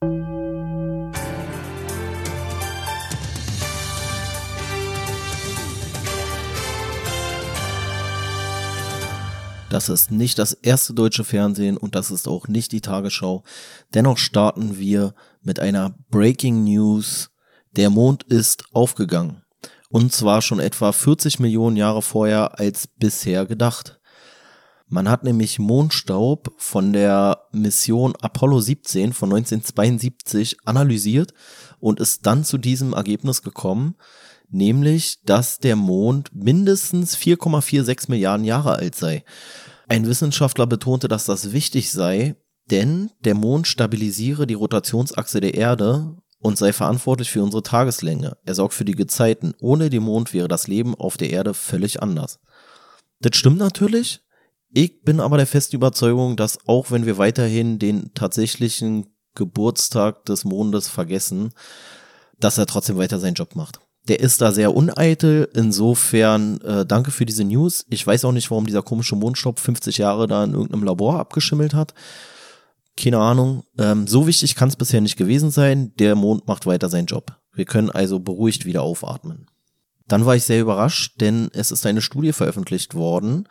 Das ist nicht das erste deutsche Fernsehen und das ist auch nicht die Tagesschau. Dennoch starten wir mit einer Breaking News. Der Mond ist aufgegangen. Und zwar schon etwa 40 Millionen Jahre vorher als bisher gedacht. Man hat nämlich Mondstaub von der Mission Apollo 17 von 1972 analysiert und ist dann zu diesem Ergebnis gekommen, nämlich, dass der Mond mindestens 4,46 Milliarden Jahre alt sei. Ein Wissenschaftler betonte, dass das wichtig sei, denn der Mond stabilisiere die Rotationsachse der Erde und sei verantwortlich für unsere Tageslänge. Er sorgt für die Gezeiten. Ohne den Mond wäre das Leben auf der Erde völlig anders. Das stimmt natürlich. Ich bin aber der festen Überzeugung, dass auch wenn wir weiterhin den tatsächlichen Geburtstag des Mondes vergessen, dass er trotzdem weiter seinen Job macht. Der ist da sehr uneitel. Insofern äh, danke für diese News. Ich weiß auch nicht, warum dieser komische Mondstaub 50 Jahre da in irgendeinem Labor abgeschimmelt hat. Keine Ahnung. Ähm, so wichtig kann es bisher nicht gewesen sein. Der Mond macht weiter seinen Job. Wir können also beruhigt wieder aufatmen. Dann war ich sehr überrascht, denn es ist eine Studie veröffentlicht worden,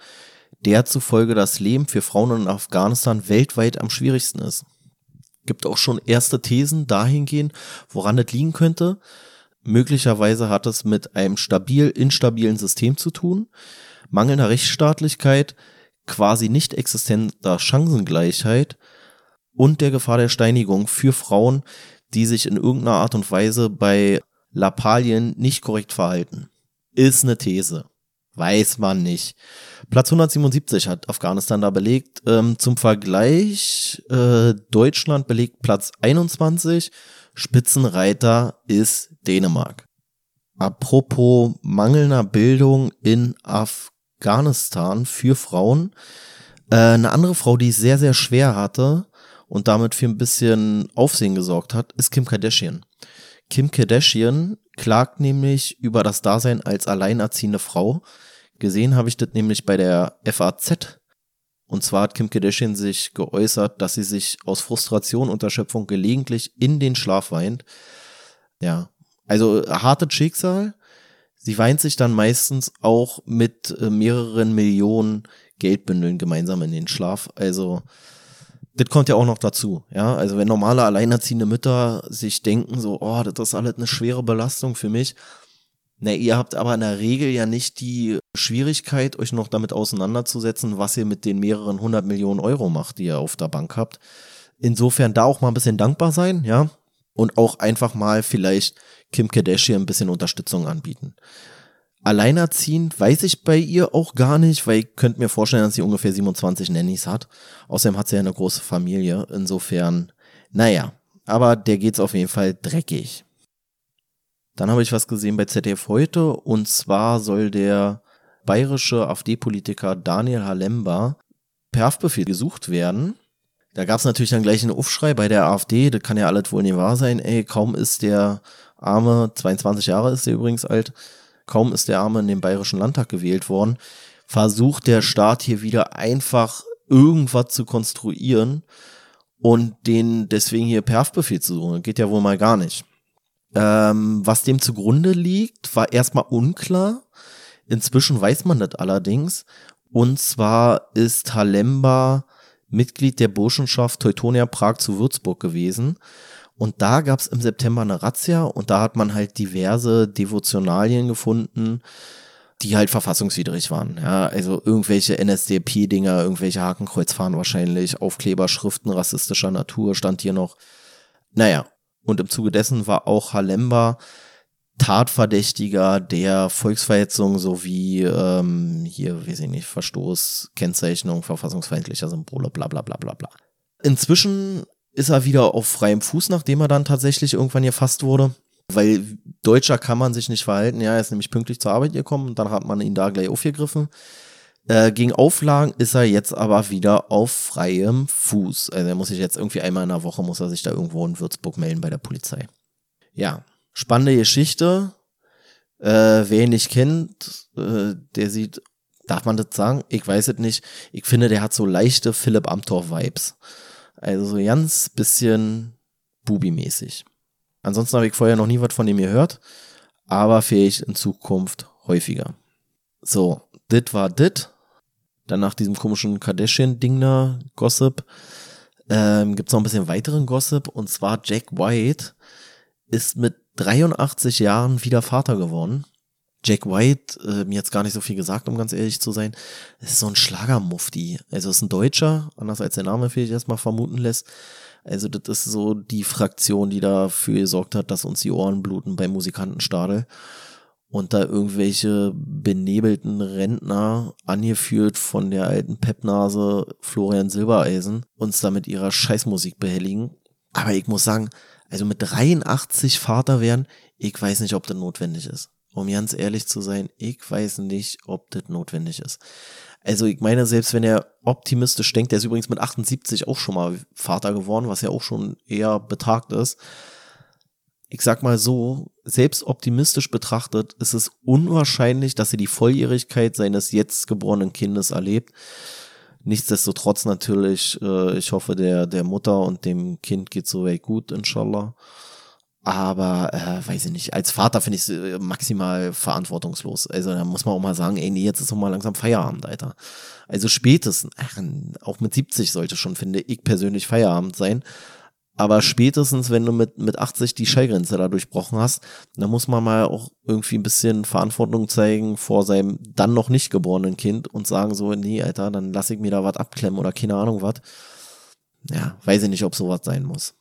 der zufolge das Leben für Frauen in Afghanistan weltweit am schwierigsten ist. Gibt auch schon erste Thesen dahingehend, woran das liegen könnte. Möglicherweise hat es mit einem stabil instabilen System zu tun, mangelnder Rechtsstaatlichkeit, quasi nicht existenter Chancengleichheit und der Gefahr der Steinigung für Frauen, die sich in irgendeiner Art und Weise bei Lappalien nicht korrekt verhalten. Ist eine These. Weiß man nicht. Platz 177 hat Afghanistan da belegt. Ähm, zum Vergleich, äh, Deutschland belegt Platz 21 Spitzenreiter ist Dänemark. Apropos mangelnder Bildung in Afghanistan für Frauen. Äh, eine andere Frau, die es sehr, sehr schwer hatte und damit für ein bisschen Aufsehen gesorgt hat, ist Kim Kardashian. Kim Kardashian klagt nämlich über das Dasein als alleinerziehende Frau. Gesehen habe ich das nämlich bei der FAZ und zwar hat Kim Kardashian sich geäußert, dass sie sich aus Frustration und Erschöpfung gelegentlich in den Schlaf weint. Ja, also hartes Schicksal. Sie weint sich dann meistens auch mit äh, mehreren Millionen Geldbündeln gemeinsam in den Schlaf. Also das kommt ja auch noch dazu, ja. Also wenn normale alleinerziehende Mütter sich denken so, oh, das ist alles eine schwere Belastung für mich, na, ihr habt aber in der Regel ja nicht die Schwierigkeit, euch noch damit auseinanderzusetzen, was ihr mit den mehreren hundert Millionen Euro macht, die ihr auf der Bank habt. Insofern da auch mal ein bisschen dankbar sein, ja. Und auch einfach mal vielleicht Kim Kardashian ein bisschen Unterstützung anbieten. Alleinerziehend weiß ich bei ihr auch gar nicht, weil ich könnte mir vorstellen, dass sie ungefähr 27 Nannies hat. Außerdem hat sie ja eine große Familie. Insofern, naja. Aber der geht's auf jeden Fall dreckig. Dann habe ich was gesehen bei ZDF heute und zwar soll der bayerische AfD-Politiker Daniel Halemba per Haftbefehl gesucht werden. Da gab es natürlich dann gleich einen Aufschrei bei der AfD, das kann ja alles wohl nicht wahr sein. Ey, kaum ist der Arme, 22 Jahre ist er übrigens alt, kaum ist der Arme in den Bayerischen Landtag gewählt worden, versucht der Staat hier wieder einfach irgendwas zu konstruieren und den deswegen hier per Haftbefehl zu suchen. Geht ja wohl mal gar nicht. Ähm, was dem zugrunde liegt, war erstmal unklar. Inzwischen weiß man das allerdings. Und zwar ist Halemba Mitglied der Burschenschaft Teutonia Prag zu Würzburg gewesen. Und da gab es im September eine Razzia und da hat man halt diverse Devotionalien gefunden, die halt verfassungswidrig waren. Ja, also irgendwelche NSDP-Dinger, irgendwelche Hakenkreuzfahren wahrscheinlich, Aufkleberschriften rassistischer Natur stand hier noch. Naja, und im Zuge dessen war auch Halemba Tatverdächtiger der Volksverhetzung sowie ähm, hier, weiß ich nicht, Verstoß, Kennzeichnung verfassungsfeindlicher Symbole, bla bla bla bla bla. Inzwischen ist er wieder auf freiem Fuß, nachdem er dann tatsächlich irgendwann gefasst wurde. Weil Deutscher kann man sich nicht verhalten. Ja, er ist nämlich pünktlich zur Arbeit gekommen und dann hat man ihn da gleich aufgegriffen. Äh, gegen Auflagen ist er jetzt aber wieder auf freiem Fuß. Also er muss sich jetzt irgendwie einmal in der Woche, muss er sich da irgendwo in Würzburg melden bei der Polizei. Ja, spannende Geschichte. Äh, wer ihn nicht kennt, äh, der sieht, darf man das sagen? Ich weiß es nicht. Ich finde, der hat so leichte Philipp Amthor-Vibes. Also so ganz bisschen Bubi-mäßig. Ansonsten habe ich vorher noch nie was von ihm gehört, aber vielleicht in Zukunft häufiger. So, dit war dit. Dann nach diesem komischen Kardashian-Ding da, Gossip, ähm, gibt es noch ein bisschen weiteren Gossip. Und zwar Jack White ist mit 83 Jahren wieder Vater geworden. Jack White, äh, mir jetzt gar nicht so viel gesagt, um ganz ehrlich zu sein, ist so ein Schlagermufti. Also ist ein Deutscher, anders als der Name vielleicht erstmal vermuten lässt. Also das ist so die Fraktion, die dafür gesorgt hat, dass uns die Ohren bluten beim Musikantenstadel und da irgendwelche benebelten Rentner, angeführt von der alten Peppnase Florian Silbereisen, uns da mit ihrer Scheißmusik behelligen. Aber ich muss sagen, also mit 83 Vater werden, ich weiß nicht, ob das notwendig ist. Um ganz ehrlich zu sein, ich weiß nicht, ob das notwendig ist. Also ich meine, selbst wenn er optimistisch denkt, der ist übrigens mit 78 auch schon mal Vater geworden, was ja auch schon eher betagt ist ich sag mal so, selbst optimistisch betrachtet, ist es unwahrscheinlich, dass er die Volljährigkeit seines jetzt geborenen Kindes erlebt. Nichtsdestotrotz natürlich, äh, ich hoffe, der, der Mutter und dem Kind geht so weit gut, inshallah. Aber, äh, weiß ich nicht, als Vater finde ich es äh, maximal verantwortungslos. Also da muss man auch mal sagen, ey, nee, jetzt ist doch mal langsam Feierabend, Alter. Also spätestens, ach, auch mit 70 sollte schon, finde ich persönlich, Feierabend sein. Aber spätestens, wenn du mit, mit 80 die Schallgrenze da durchbrochen hast, dann muss man mal auch irgendwie ein bisschen Verantwortung zeigen vor seinem dann noch nicht geborenen Kind und sagen so, nee, Alter, dann lass ich mir da was abklemmen oder keine Ahnung was. Ja, weiß ich nicht, ob sowas sein muss.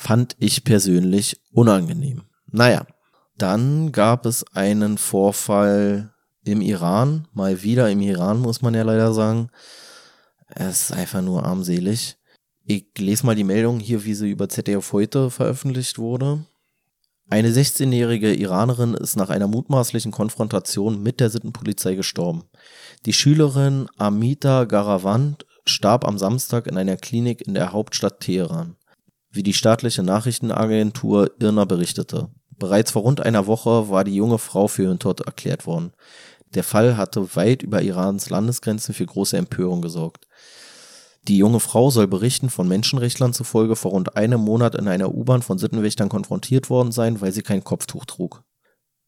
Fand ich persönlich unangenehm. Naja, dann gab es einen Vorfall im Iran, mal wieder im Iran, muss man ja leider sagen. Es ist einfach nur armselig. Ich lese mal die Meldung hier, wie sie über ZDF heute veröffentlicht wurde. Eine 16-jährige Iranerin ist nach einer mutmaßlichen Konfrontation mit der Sittenpolizei gestorben. Die Schülerin Amita Garavand starb am Samstag in einer Klinik in der Hauptstadt Teheran, wie die staatliche Nachrichtenagentur IRNA berichtete. Bereits vor rund einer Woche war die junge Frau für ihren Tod erklärt worden. Der Fall hatte weit über Irans Landesgrenzen für große Empörung gesorgt. Die junge Frau soll Berichten von Menschenrechtlern zufolge vor rund einem Monat in einer U-Bahn von Sittenwächtern konfrontiert worden sein, weil sie kein Kopftuch trug.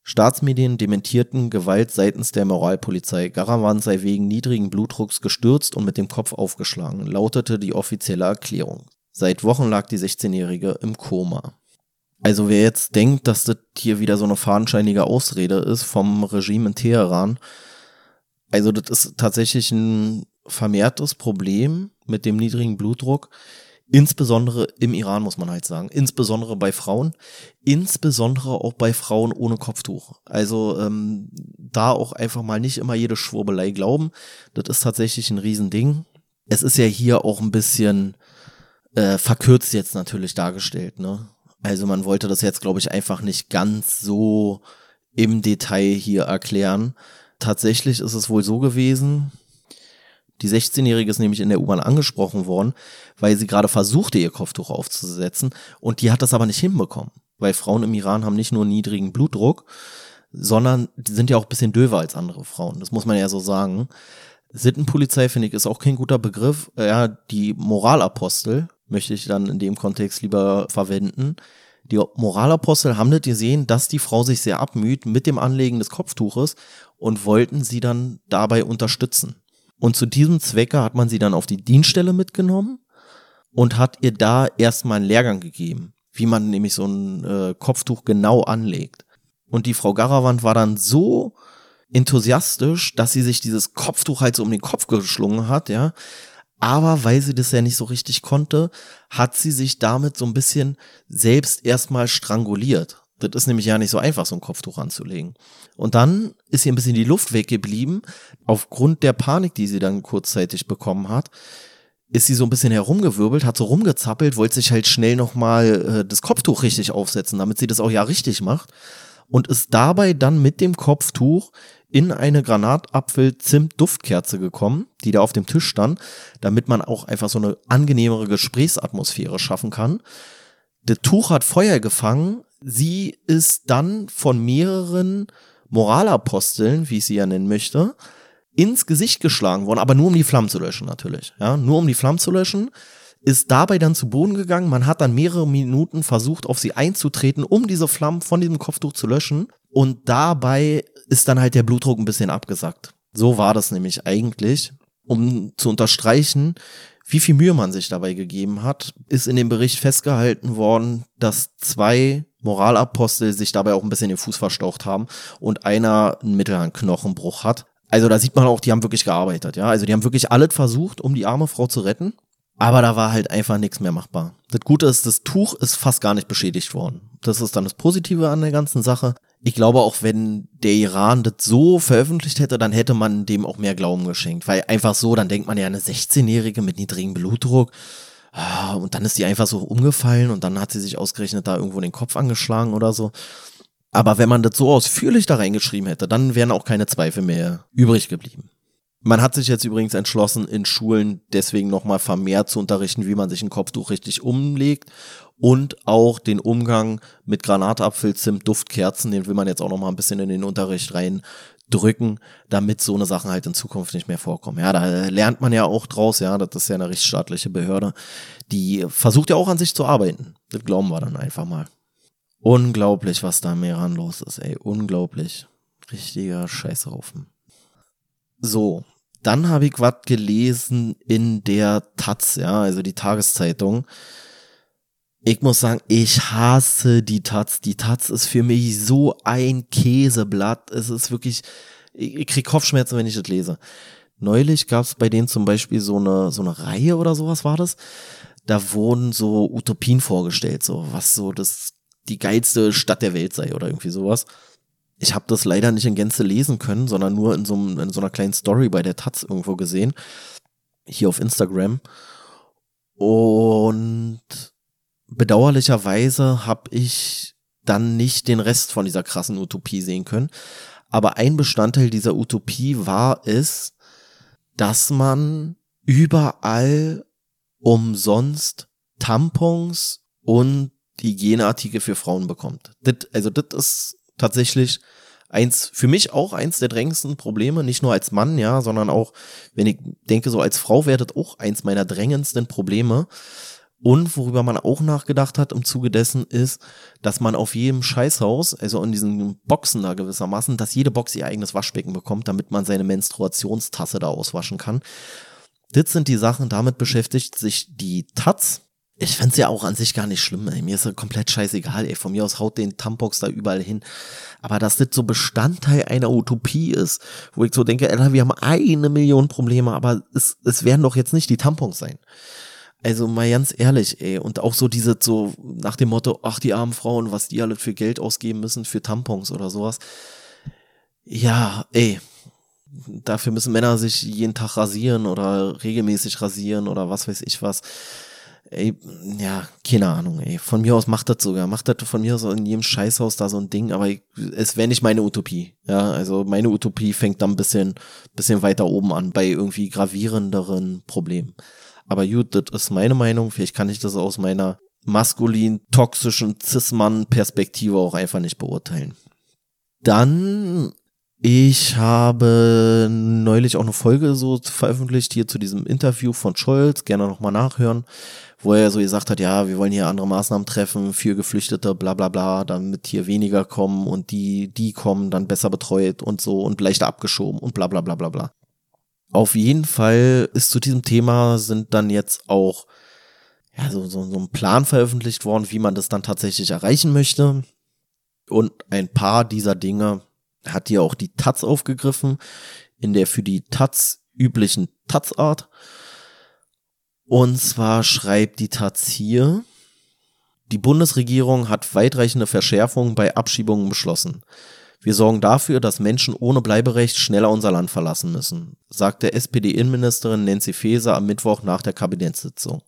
Staatsmedien dementierten Gewalt seitens der Moralpolizei. Garawan sei wegen niedrigen Blutdrucks gestürzt und mit dem Kopf aufgeschlagen, lautete die offizielle Erklärung. Seit Wochen lag die 16-Jährige im Koma. Also wer jetzt denkt, dass das hier wieder so eine fadenscheinige Ausrede ist vom Regime in Teheran, also das ist tatsächlich ein vermehrtes Problem mit dem niedrigen Blutdruck. Insbesondere im Iran muss man halt sagen. Insbesondere bei Frauen. Insbesondere auch bei Frauen ohne Kopftuch. Also ähm, da auch einfach mal nicht immer jede Schwurbelei glauben. Das ist tatsächlich ein Riesending. Es ist ja hier auch ein bisschen äh, verkürzt jetzt natürlich dargestellt. Ne? Also man wollte das jetzt, glaube ich, einfach nicht ganz so im Detail hier erklären. Tatsächlich ist es wohl so gewesen, die 16-Jährige ist nämlich in der U-Bahn angesprochen worden, weil sie gerade versuchte, ihr Kopftuch aufzusetzen und die hat das aber nicht hinbekommen. Weil Frauen im Iran haben nicht nur niedrigen Blutdruck, sondern die sind ja auch ein bisschen döver als andere Frauen. Das muss man ja so sagen. Sittenpolizei, finde ich, ist auch kein guter Begriff. Ja, die Moralapostel möchte ich dann in dem Kontext lieber verwenden. Die Moralapostel haben nicht gesehen, dass die Frau sich sehr abmüht mit dem Anlegen des Kopftuches und wollten sie dann dabei unterstützen. Und zu diesem Zwecke hat man sie dann auf die Dienststelle mitgenommen und hat ihr da erstmal einen Lehrgang gegeben, wie man nämlich so ein äh, Kopftuch genau anlegt. Und die Frau Garavant war dann so enthusiastisch, dass sie sich dieses Kopftuch halt so um den Kopf geschlungen hat, ja. Aber weil sie das ja nicht so richtig konnte, hat sie sich damit so ein bisschen selbst erstmal stranguliert. Das ist nämlich ja nicht so einfach, so ein Kopftuch anzulegen. Und dann ist ihr ein bisschen die Luft weggeblieben. Aufgrund der Panik, die sie dann kurzzeitig bekommen hat, ist sie so ein bisschen herumgewirbelt, hat so rumgezappelt, wollte sich halt schnell nochmal äh, das Kopftuch richtig aufsetzen, damit sie das auch ja richtig macht. Und ist dabei dann mit dem Kopftuch in eine Granatapfel-Zimt-Duftkerze gekommen, die da auf dem Tisch stand, damit man auch einfach so eine angenehmere Gesprächsatmosphäre schaffen kann. Das Tuch hat Feuer gefangen, Sie ist dann von mehreren Moralaposteln, wie ich sie ja nennen möchte, ins Gesicht geschlagen worden, aber nur um die Flammen zu löschen natürlich. Ja, nur um die Flammen zu löschen. ist dabei dann zu Boden gegangen. Man hat dann mehrere Minuten versucht, auf sie einzutreten, um diese Flammen von diesem Kopftuch zu löschen. Und dabei ist dann halt der Blutdruck ein bisschen abgesackt. So war das nämlich eigentlich. Um zu unterstreichen, wie viel Mühe man sich dabei gegeben hat, ist in dem Bericht festgehalten worden, dass zwei Moralapostel sich dabei auch ein bisschen den Fuß verstaucht haben und einer einen Mittelhandknochenbruch hat. Also da sieht man auch, die haben wirklich gearbeitet, ja. Also die haben wirklich alles versucht, um die arme Frau zu retten. Aber da war halt einfach nichts mehr machbar. Das Gute ist, das Tuch ist fast gar nicht beschädigt worden. Das ist dann das Positive an der ganzen Sache. Ich glaube auch, wenn der Iran das so veröffentlicht hätte, dann hätte man dem auch mehr Glauben geschenkt. Weil einfach so, dann denkt man ja, eine 16-Jährige mit niedrigem Blutdruck, ah, und dann ist die einfach so umgefallen und dann hat sie sich ausgerechnet da irgendwo den Kopf angeschlagen oder so. Aber wenn man das so ausführlich da reingeschrieben hätte, dann wären auch keine Zweifel mehr übrig geblieben. Man hat sich jetzt übrigens entschlossen, in Schulen deswegen nochmal vermehrt zu unterrichten, wie man sich ein Kopftuch richtig umlegt und auch den Umgang mit Granatapfel, Zimt, Duftkerzen, den will man jetzt auch nochmal ein bisschen in den Unterricht rein drücken, damit so eine Sachen halt in Zukunft nicht mehr vorkommen. Ja, da lernt man ja auch draus, ja, das ist ja eine rechtsstaatliche Behörde, die versucht ja auch an sich zu arbeiten. Das glauben wir dann einfach mal. Unglaublich, was da im Iran los ist, ey, unglaublich. Richtiger Scheißhaufen. So, dann habe ich was gelesen in der Taz, ja, also die Tageszeitung. Ich muss sagen, ich hasse die Taz. Die Taz ist für mich so ein Käseblatt. Es ist wirklich, ich, krieg Kopfschmerzen, wenn ich das lese. Neulich gab es bei denen zum Beispiel so eine, so eine Reihe oder sowas war das. Da wurden so Utopien vorgestellt, so was so das die geilste Stadt der Welt sei oder irgendwie sowas. Ich habe das leider nicht in Gänze lesen können, sondern nur in so, in so einer kleinen Story bei der Taz irgendwo gesehen. Hier auf Instagram. Und bedauerlicherweise habe ich dann nicht den Rest von dieser krassen Utopie sehen können. Aber ein Bestandteil dieser Utopie war es, dass man überall umsonst Tampons und Hygieneartikel für Frauen bekommt. Das, also das ist tatsächlich eins, für mich auch eins der drängendsten Probleme, nicht nur als Mann, ja, sondern auch, wenn ich denke, so als Frau wäre das auch eins meiner drängendsten Probleme. Und worüber man auch nachgedacht hat im Zuge dessen ist, dass man auf jedem Scheißhaus, also in diesen Boxen da gewissermaßen, dass jede Box ihr eigenes Waschbecken bekommt, damit man seine Menstruationstasse da auswaschen kann. Das sind die Sachen, damit beschäftigt sich die Taz, ich find's ja auch an sich gar nicht schlimm, ey. Mir ist ja komplett scheißegal, ey. Von mir aus haut den Tampox da überall hin. Aber dass das so Bestandteil einer Utopie ist, wo ich so denke, Alter, wir haben eine Million Probleme, aber es, es werden doch jetzt nicht die Tampons sein. Also mal ganz ehrlich, ey. Und auch so diese, so nach dem Motto, ach, die armen Frauen, was die alle für Geld ausgeben müssen für Tampons oder sowas. Ja, ey. Dafür müssen Männer sich jeden Tag rasieren oder regelmäßig rasieren oder was weiß ich was ey, ja, keine Ahnung, ey. Von mir aus macht das sogar. Macht das von mir aus in jedem Scheißhaus da so ein Ding, aber es wäre nicht meine Utopie. Ja, also meine Utopie fängt dann ein bisschen, bisschen weiter oben an, bei irgendwie gravierenderen Problemen. Aber gut, das ist meine Meinung. Vielleicht kann ich das aus meiner maskulin, toxischen Cis-Mann-Perspektive auch einfach nicht beurteilen. Dann ich habe neulich auch eine Folge so veröffentlicht hier zu diesem Interview von Scholz, gerne nochmal nachhören, wo er so gesagt hat, ja, wir wollen hier andere Maßnahmen treffen für Geflüchtete, bla bla bla, damit hier weniger kommen und die, die kommen dann besser betreut und so und leichter abgeschoben und bla bla bla bla bla. Auf jeden Fall ist zu diesem Thema sind dann jetzt auch ja, so, so, so ein Plan veröffentlicht worden, wie man das dann tatsächlich erreichen möchte. Und ein paar dieser Dinge hat hier auch die Taz aufgegriffen, in der für die Taz üblichen Taz-Art. Und zwar schreibt die Taz hier, die Bundesregierung hat weitreichende Verschärfungen bei Abschiebungen beschlossen. Wir sorgen dafür, dass Menschen ohne Bleiberecht schneller unser Land verlassen müssen, sagte SPD-Innenministerin Nancy Faeser am Mittwoch nach der Kabinettssitzung.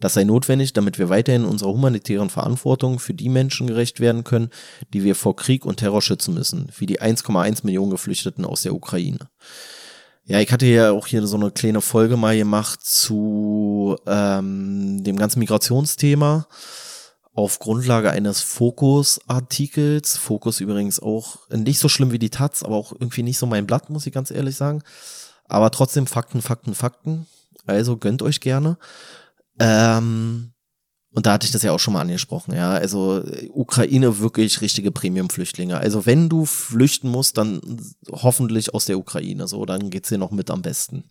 Das sei notwendig, damit wir weiterhin unserer humanitären Verantwortung für die Menschen gerecht werden können, die wir vor Krieg und Terror schützen müssen, wie die 1,1 Millionen Geflüchteten aus der Ukraine. Ja, ich hatte ja auch hier so eine kleine Folge mal gemacht zu ähm, dem ganzen Migrationsthema auf Grundlage eines Fokus-Artikels. Fokus übrigens auch nicht so schlimm wie die Taz, aber auch irgendwie nicht so mein Blatt, muss ich ganz ehrlich sagen. Aber trotzdem Fakten, Fakten, Fakten. Also gönnt euch gerne. Ähm, und da hatte ich das ja auch schon mal angesprochen, ja. Also Ukraine wirklich richtige Premium-Flüchtlinge. Also wenn du flüchten musst, dann hoffentlich aus der Ukraine. So, dann geht's dir noch mit am besten.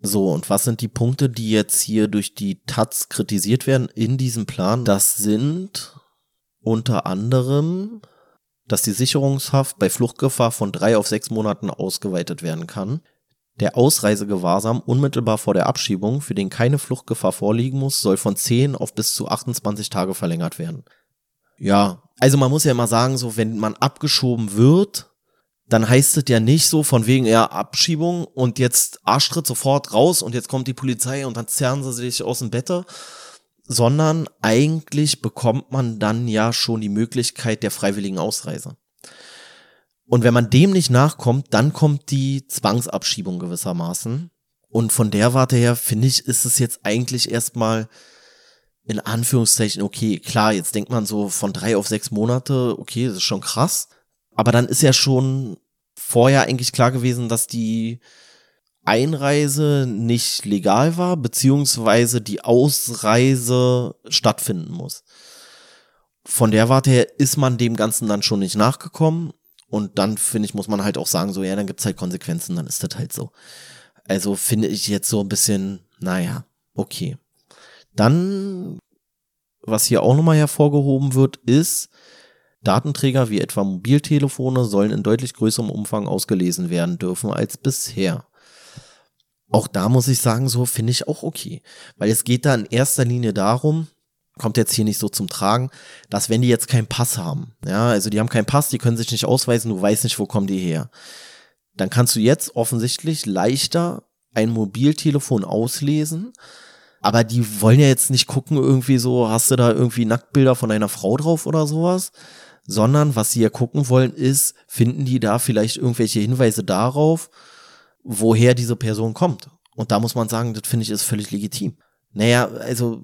So, und was sind die Punkte, die jetzt hier durch die Taz kritisiert werden in diesem Plan? Das sind unter anderem, dass die Sicherungshaft bei Fluchtgefahr von drei auf sechs Monaten ausgeweitet werden kann der Ausreisegewahrsam unmittelbar vor der Abschiebung, für den keine Fluchtgefahr vorliegen muss, soll von 10 auf bis zu 28 Tage verlängert werden. Ja, also man muss ja immer sagen, so wenn man abgeschoben wird, dann heißt es ja nicht so von wegen ja Abschiebung und jetzt Arschtritt sofort raus und jetzt kommt die Polizei und dann zerren sie sich aus dem Bett, sondern eigentlich bekommt man dann ja schon die Möglichkeit der freiwilligen Ausreise. Und wenn man dem nicht nachkommt, dann kommt die Zwangsabschiebung gewissermaßen. Und von der Warte her, finde ich, ist es jetzt eigentlich erstmal in Anführungszeichen okay. Klar, jetzt denkt man so von drei auf sechs Monate, okay, das ist schon krass. Aber dann ist ja schon vorher eigentlich klar gewesen, dass die Einreise nicht legal war, beziehungsweise die Ausreise stattfinden muss. Von der Warte her ist man dem Ganzen dann schon nicht nachgekommen und dann, finde ich, muss man halt auch sagen, so, ja, dann gibt's halt Konsequenzen, dann ist das halt so. Also finde ich jetzt so ein bisschen, naja, okay. Dann, was hier auch nochmal hervorgehoben wird, ist, Datenträger wie etwa Mobiltelefone sollen in deutlich größerem Umfang ausgelesen werden dürfen als bisher. Auch da muss ich sagen, so finde ich auch okay. Weil es geht da in erster Linie darum, kommt jetzt hier nicht so zum Tragen, dass wenn die jetzt keinen Pass haben, ja, also die haben keinen Pass, die können sich nicht ausweisen, du weißt nicht, wo kommen die her, dann kannst du jetzt offensichtlich leichter ein Mobiltelefon auslesen, aber die wollen ja jetzt nicht gucken, irgendwie so, hast du da irgendwie Nacktbilder von einer Frau drauf oder sowas, sondern was sie ja gucken wollen ist, finden die da vielleicht irgendwelche Hinweise darauf, woher diese Person kommt. Und da muss man sagen, das finde ich ist völlig legitim. Naja, also,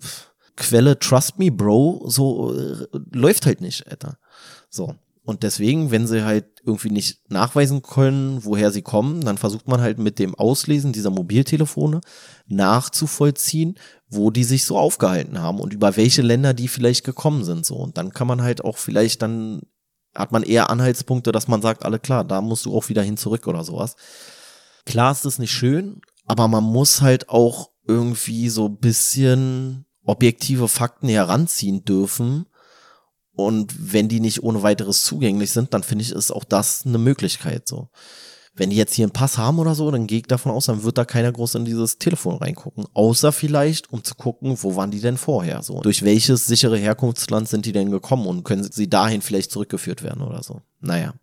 Quelle Trust Me Bro, so äh, läuft halt nicht, Alter. So. Und deswegen, wenn sie halt irgendwie nicht nachweisen können, woher sie kommen, dann versucht man halt mit dem Auslesen dieser Mobiltelefone nachzuvollziehen, wo die sich so aufgehalten haben und über welche Länder die vielleicht gekommen sind, so. Und dann kann man halt auch vielleicht dann hat man eher Anhaltspunkte, dass man sagt, alle klar, da musst du auch wieder hin zurück oder sowas. Klar ist es nicht schön, aber man muss halt auch irgendwie so bisschen objektive Fakten heranziehen dürfen. Und wenn die nicht ohne weiteres zugänglich sind, dann finde ich, ist auch das eine Möglichkeit so. Wenn die jetzt hier einen Pass haben oder so, dann gehe ich davon aus, dann wird da keiner groß in dieses Telefon reingucken. Außer vielleicht, um zu gucken, wo waren die denn vorher so. Durch welches sichere Herkunftsland sind die denn gekommen und können sie dahin vielleicht zurückgeführt werden oder so. Naja.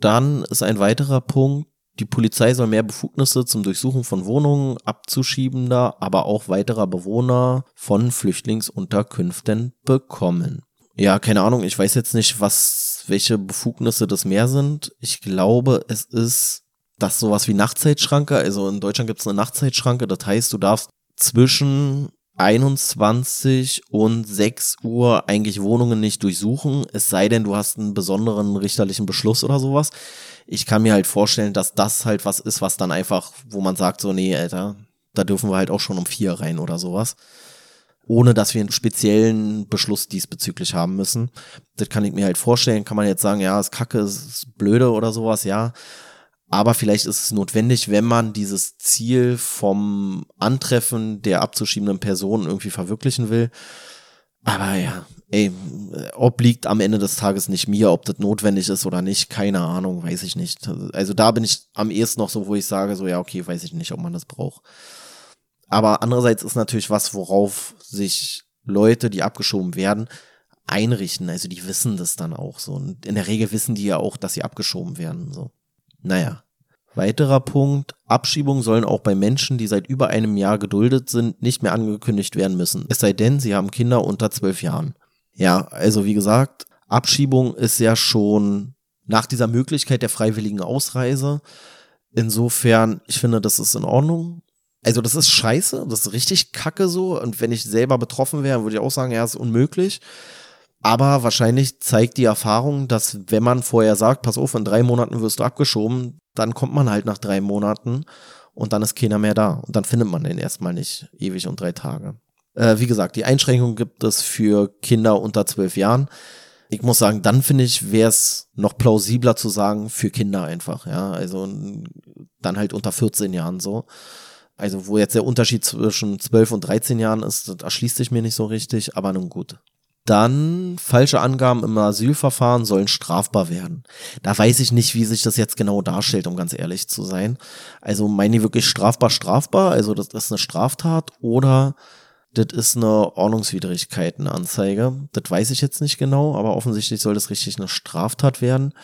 Dann ist ein weiterer Punkt, die Polizei soll mehr Befugnisse zum Durchsuchen von Wohnungen abzuschiebender, aber auch weiterer Bewohner von Flüchtlingsunterkünften bekommen. Ja, keine Ahnung, ich weiß jetzt nicht, was, welche Befugnisse das mehr sind. Ich glaube, es ist das sowas wie Nachtzeitschranke. Also in Deutschland gibt es eine Nachtzeitschranke, das heißt, du darfst zwischen 21 und 6 Uhr eigentlich Wohnungen nicht durchsuchen, es sei denn, du hast einen besonderen richterlichen Beschluss oder sowas ich kann mir halt vorstellen, dass das halt was ist, was dann einfach, wo man sagt, so, nee, Alter, da dürfen wir halt auch schon um vier rein oder sowas. Ohne dass wir einen speziellen Beschluss diesbezüglich haben müssen. Das kann ich mir halt vorstellen. Kann man jetzt sagen, ja, ist kacke, ist blöde oder sowas, ja. Aber vielleicht ist es notwendig, wenn man dieses Ziel vom Antreffen der abzuschiebenden Person irgendwie verwirklichen will. Aber ja, ey, obliegt am Ende des Tages nicht mir, ob das notwendig ist oder nicht, keine Ahnung, weiß ich nicht. Also da bin ich am ehesten noch so, wo ich sage, so ja, okay, weiß ich nicht, ob man das braucht. Aber andererseits ist natürlich was, worauf sich Leute, die abgeschoben werden, einrichten. Also die wissen das dann auch so. Und in der Regel wissen die ja auch, dass sie abgeschoben werden. So. Naja. Weiterer Punkt, Abschiebungen sollen auch bei Menschen, die seit über einem Jahr geduldet sind, nicht mehr angekündigt werden müssen. Es sei denn, sie haben Kinder unter zwölf Jahren. Ja, also wie gesagt, Abschiebung ist ja schon nach dieser Möglichkeit der freiwilligen Ausreise. Insofern, ich finde, das ist in Ordnung. Also das ist scheiße, das ist richtig kacke so. Und wenn ich selber betroffen wäre, würde ich auch sagen, ja, ist unmöglich. Aber wahrscheinlich zeigt die Erfahrung, dass wenn man vorher sagt, pass auf, in drei Monaten wirst du abgeschoben, dann kommt man halt nach drei Monaten und dann ist keiner mehr da. Und dann findet man den erstmal nicht ewig und drei Tage. Äh, wie gesagt, die Einschränkung gibt es für Kinder unter zwölf Jahren. Ich muss sagen, dann finde ich, wäre es noch plausibler zu sagen, für Kinder einfach, ja. Also dann halt unter 14 Jahren so. Also, wo jetzt der Unterschied zwischen 12 und 13 Jahren ist, das erschließt sich mir nicht so richtig, aber nun gut. Dann falsche Angaben im Asylverfahren sollen strafbar werden. Da weiß ich nicht, wie sich das jetzt genau darstellt, um ganz ehrlich zu sein. Also meinen die wirklich strafbar, strafbar? Also das ist eine Straftat oder das ist eine Ordnungswidrigkeitenanzeige? Das weiß ich jetzt nicht genau, aber offensichtlich soll das richtig eine Straftat werden.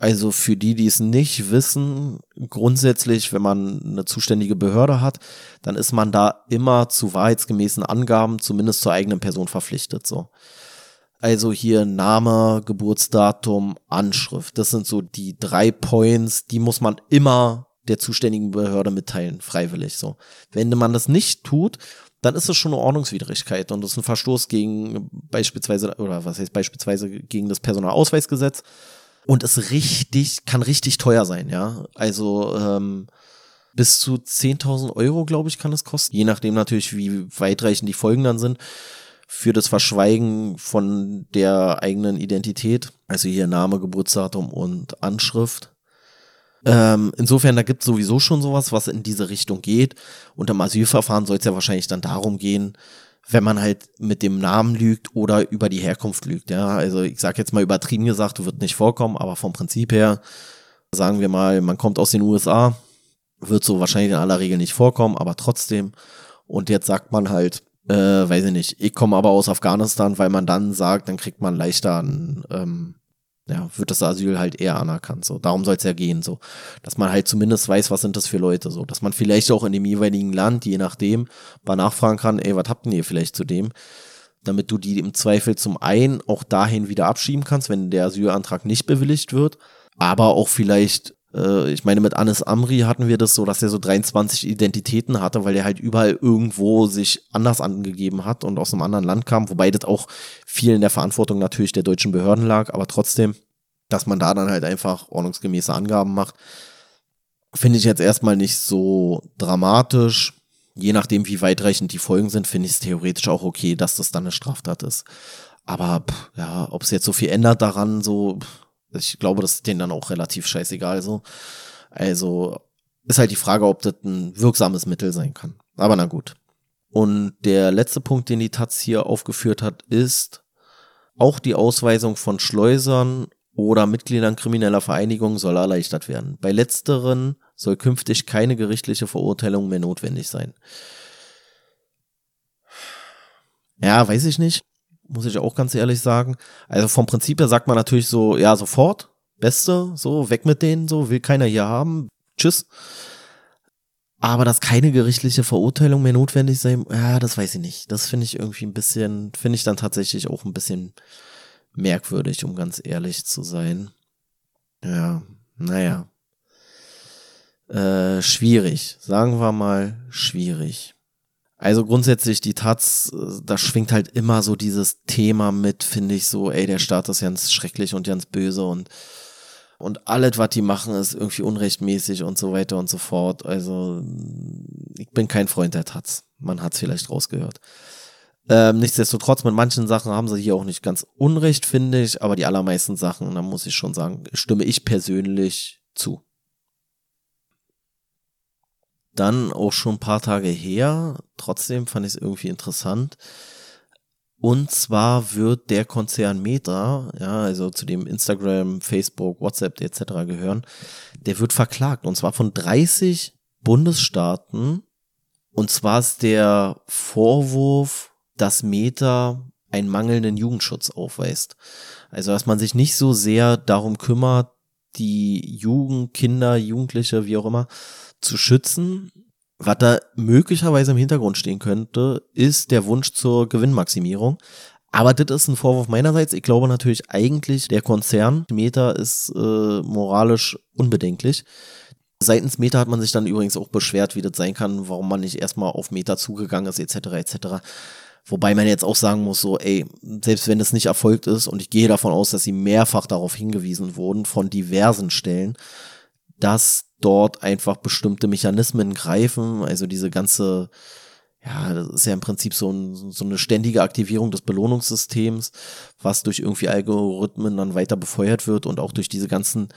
Also für die, die es nicht wissen, grundsätzlich, wenn man eine zuständige Behörde hat, dann ist man da immer zu wahrheitsgemäßen Angaben, zumindest zur eigenen Person verpflichtet, so. Also hier Name, Geburtsdatum, Anschrift. Das sind so die drei Points, die muss man immer der zuständigen Behörde mitteilen, freiwillig, so. Wenn man das nicht tut, dann ist es schon eine Ordnungswidrigkeit und das ist ein Verstoß gegen beispielsweise, oder was heißt beispielsweise gegen das Personalausweisgesetz und es richtig, kann richtig teuer sein, ja. Also ähm, bis zu 10.000 Euro, glaube ich, kann es kosten. Je nachdem natürlich, wie weitreichend die Folgen dann sind. Für das Verschweigen von der eigenen Identität. Also hier Name, Geburtsdatum und Anschrift. Ähm, insofern, da gibt es sowieso schon sowas, was in diese Richtung geht. Und im Asylverfahren soll es ja wahrscheinlich dann darum gehen, wenn man halt mit dem Namen lügt oder über die Herkunft lügt. Ja, also ich sage jetzt mal übertrieben gesagt, wird nicht vorkommen, aber vom Prinzip her sagen wir mal, man kommt aus den USA, wird so wahrscheinlich in aller Regel nicht vorkommen, aber trotzdem. Und jetzt sagt man halt, äh, weiß ich nicht, ich komme aber aus Afghanistan, weil man dann sagt, dann kriegt man leichter ein ähm, ja, wird das Asyl halt eher anerkannt. So, darum soll es ja gehen, so, dass man halt zumindest weiß, was sind das für Leute, so, dass man vielleicht auch in dem jeweiligen Land, je nachdem, mal nachfragen kann, ey, was habt ihr vielleicht zu dem? Damit du die im Zweifel zum einen auch dahin wieder abschieben kannst, wenn der Asylantrag nicht bewilligt wird, aber auch vielleicht äh, ich meine, mit Anis Amri hatten wir das so, dass er so 23 Identitäten hatte, weil er halt überall irgendwo sich anders angegeben hat und aus einem anderen Land kam, wobei das auch viel in der Verantwortung natürlich der deutschen Behörden lag, aber trotzdem, dass man da dann halt einfach ordnungsgemäße Angaben macht, finde ich jetzt erstmal nicht so dramatisch. Je nachdem, wie weitreichend die Folgen sind, finde ich es theoretisch auch okay, dass das dann eine Straftat ist. Aber pff, ja, ob es jetzt so viel ändert daran, so pff, ich glaube, das ist denen dann auch relativ scheißegal so. Also ist halt die Frage, ob das ein wirksames Mittel sein kann. Aber na gut. Und der letzte Punkt, den die Taz hier aufgeführt hat, ist auch die Ausweisung von Schleusern oder Mitgliedern krimineller Vereinigungen soll erleichtert werden. Bei letzteren soll künftig keine gerichtliche Verurteilung mehr notwendig sein. Ja, weiß ich nicht muss ich auch ganz ehrlich sagen. Also vom Prinzip her sagt man natürlich so, ja, sofort, Beste, so, weg mit denen, so, will keiner hier haben, tschüss. Aber dass keine gerichtliche Verurteilung mehr notwendig sei, ja, das weiß ich nicht. Das finde ich irgendwie ein bisschen, finde ich dann tatsächlich auch ein bisschen merkwürdig, um ganz ehrlich zu sein. Ja, naja. Äh, schwierig. Sagen wir mal schwierig. Also grundsätzlich die Taz, äh, da schwingt halt immer so dieses Thema mit, finde ich so, ey, der Staat ist ganz schrecklich und ganz böse und und alles, was die machen, ist irgendwie unrechtmäßig und so weiter und so fort. Also ich bin kein Freund der Taz. Man hat es vielleicht rausgehört. Ähm, nichtsdestotrotz, mit manchen Sachen haben sie hier auch nicht ganz unrecht, finde ich, aber die allermeisten Sachen, da muss ich schon sagen, stimme ich persönlich zu dann auch schon ein paar Tage her. Trotzdem fand ich es irgendwie interessant. Und zwar wird der Konzern Meta, ja, also zu dem Instagram, Facebook, WhatsApp etc. gehören, der wird verklagt. Und zwar von 30 Bundesstaaten. Und zwar ist der Vorwurf, dass Meta einen mangelnden Jugendschutz aufweist. Also, dass man sich nicht so sehr darum kümmert, die Jugend, Kinder, Jugendliche, wie auch immer, zu schützen. Was da möglicherweise im Hintergrund stehen könnte, ist der Wunsch zur Gewinnmaximierung. Aber das ist ein Vorwurf meinerseits. Ich glaube natürlich eigentlich, der Konzern Meta ist äh, moralisch unbedenklich. Seitens Meta hat man sich dann übrigens auch beschwert, wie das sein kann, warum man nicht erstmal auf Meta zugegangen ist, etc. etc. Wobei man jetzt auch sagen muss, so, ey, selbst wenn es nicht erfolgt ist, und ich gehe davon aus, dass sie mehrfach darauf hingewiesen wurden von diversen Stellen, dass dort einfach bestimmte Mechanismen greifen, also diese ganze ja, das ist ja im Prinzip so, ein, so eine ständige Aktivierung des Belohnungssystems, was durch irgendwie Algorithmen dann weiter befeuert wird und auch durch diese ganzen,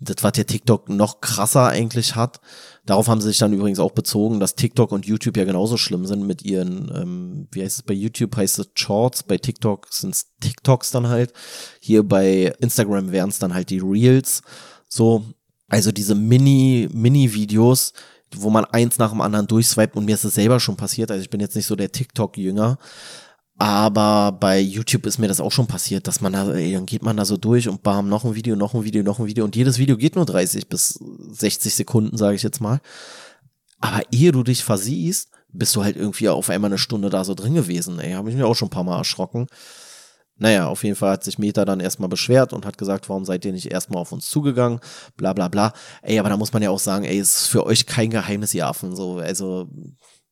das was der TikTok noch krasser eigentlich hat. Darauf haben sie sich dann übrigens auch bezogen, dass TikTok und YouTube ja genauso schlimm sind mit ihren, ähm, wie heißt es bei YouTube, heißt es Shorts, bei TikTok sind es TikToks dann halt. Hier bei Instagram wären es dann halt die Reels. So, also diese Mini, Mini-Videos, wo man eins nach dem anderen durchswipet und mir ist das selber schon passiert. Also ich bin jetzt nicht so der TikTok-Jünger. Aber bei YouTube ist mir das auch schon passiert, dass man da, ey, dann geht man da so durch und bam, noch ein Video, noch ein Video, noch ein Video. Und jedes Video geht nur 30 bis 60 Sekunden, sage ich jetzt mal. Aber ehe du dich versiehst, bist du halt irgendwie auf einmal eine Stunde da so drin gewesen. Ey, habe ich mir auch schon ein paar Mal erschrocken. Naja, auf jeden Fall hat sich Meta dann erstmal beschwert und hat gesagt, warum seid ihr nicht erstmal auf uns zugegangen, bla bla bla. Ey, aber da muss man ja auch sagen, ey, ist für euch kein Geheimnis, ihr Affen. So, also,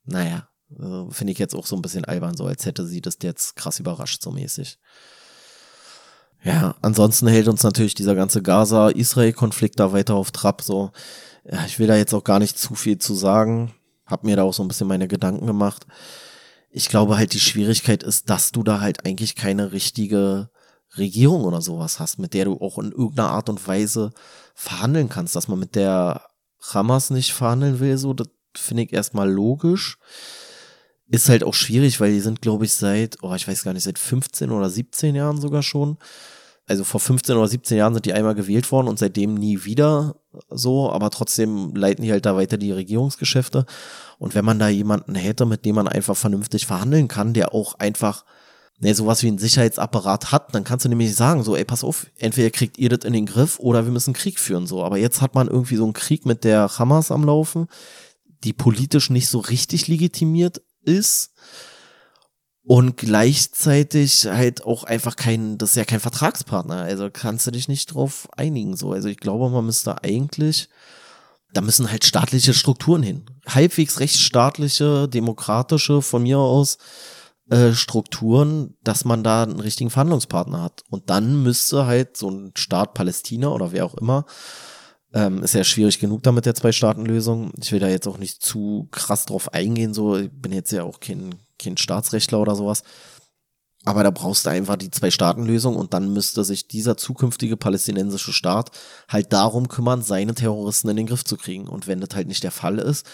naja, äh, finde ich jetzt auch so ein bisschen albern, so als hätte sie das jetzt krass überrascht, so mäßig. Ja, ansonsten hält uns natürlich dieser ganze Gaza-Israel-Konflikt da weiter auf Trab. So, ja, ich will da jetzt auch gar nicht zu viel zu sagen. Hab mir da auch so ein bisschen meine Gedanken gemacht ich glaube halt, die Schwierigkeit ist, dass du da halt eigentlich keine richtige Regierung oder sowas hast, mit der du auch in irgendeiner Art und Weise verhandeln kannst. Dass man mit der Hamas nicht verhandeln will, so, das finde ich erstmal logisch. Ist halt auch schwierig, weil die sind, glaube ich, seit, oh, ich weiß gar nicht, seit 15 oder 17 Jahren sogar schon. Also vor 15 oder 17 Jahren sind die einmal gewählt worden und seitdem nie wieder so, aber trotzdem leiten die halt da weiter die Regierungsgeschäfte. Und wenn man da jemanden hätte, mit dem man einfach vernünftig verhandeln kann, der auch einfach ne, sowas wie ein Sicherheitsapparat hat, dann kannst du nämlich sagen, so, ey, pass auf, entweder kriegt ihr das in den Griff oder wir müssen Krieg führen, so. Aber jetzt hat man irgendwie so einen Krieg mit der Hamas am Laufen, die politisch nicht so richtig legitimiert ist und gleichzeitig halt auch einfach kein, das ist ja kein Vertragspartner, also kannst du dich nicht drauf einigen, so. Also ich glaube, man müsste eigentlich da müssen halt staatliche Strukturen hin. Halbwegs rechtsstaatliche, demokratische, von mir aus, äh, Strukturen, dass man da einen richtigen Verhandlungspartner hat. Und dann müsste halt so ein Staat Palästina oder wer auch immer, ähm, ist ja schwierig genug damit der Zwei-Staaten-Lösung. Ich will da jetzt auch nicht zu krass drauf eingehen, so, ich bin jetzt ja auch kein, kein Staatsrechtler oder sowas. Aber da brauchst du einfach die Zwei-Staaten-Lösung und dann müsste sich dieser zukünftige palästinensische Staat halt darum kümmern, seine Terroristen in den Griff zu kriegen. Und wenn das halt nicht der Fall ist,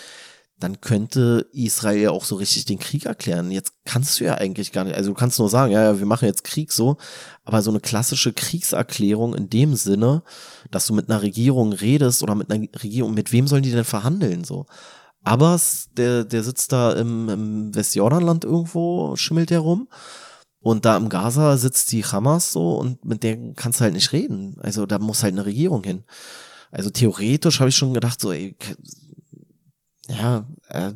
dann könnte Israel auch so richtig den Krieg erklären. Jetzt kannst du ja eigentlich gar nicht, also du kannst nur sagen, ja, ja, wir machen jetzt Krieg so, aber so eine klassische Kriegserklärung in dem Sinne, dass du mit einer Regierung redest oder mit einer Regierung, mit wem sollen die denn verhandeln so? Abbas, der, der sitzt da im, im Westjordanland irgendwo, schimmelt der rum und da im Gaza sitzt die Hamas so und mit der kannst du halt nicht reden. Also da muss halt eine Regierung hin. Also theoretisch habe ich schon gedacht, so, ey, ja, äh,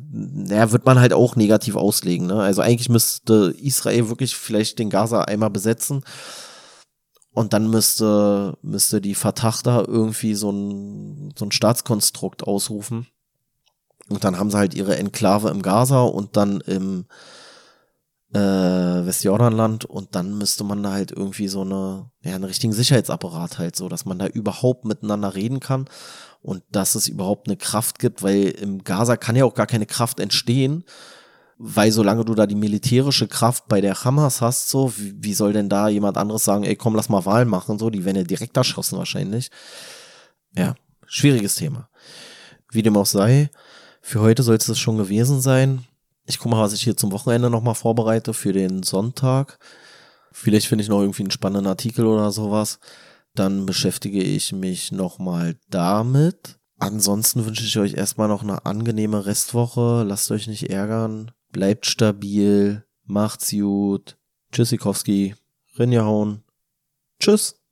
ja, wird man halt auch negativ auslegen. Ne? Also eigentlich müsste Israel wirklich vielleicht den Gaza einmal besetzen und dann müsste, müsste die Fatah da irgendwie so ein, so ein Staatskonstrukt ausrufen. Und dann haben sie halt ihre Enklave im Gaza und dann im äh, Westjordanland und dann müsste man da halt irgendwie so eine, ja, einen richtigen Sicherheitsapparat halt so, dass man da überhaupt miteinander reden kann und dass es überhaupt eine Kraft gibt, weil im Gaza kann ja auch gar keine Kraft entstehen, weil solange du da die militärische Kraft bei der Hamas hast, so, wie, wie soll denn da jemand anderes sagen, ey, komm, lass mal Wahlen machen, so, die werden ja direkt erschossen wahrscheinlich. Ja, schwieriges Thema. Wie dem auch sei, für heute soll es das schon gewesen sein. Ich gucke mal, was ich hier zum Wochenende nochmal vorbereite für den Sonntag. Vielleicht finde ich noch irgendwie einen spannenden Artikel oder sowas. Dann beschäftige ich mich nochmal damit. Ansonsten wünsche ich euch erstmal noch eine angenehme Restwoche. Lasst euch nicht ärgern. Bleibt stabil. Macht's gut. Tschüssikowski. Rinjahauen. Tschüss.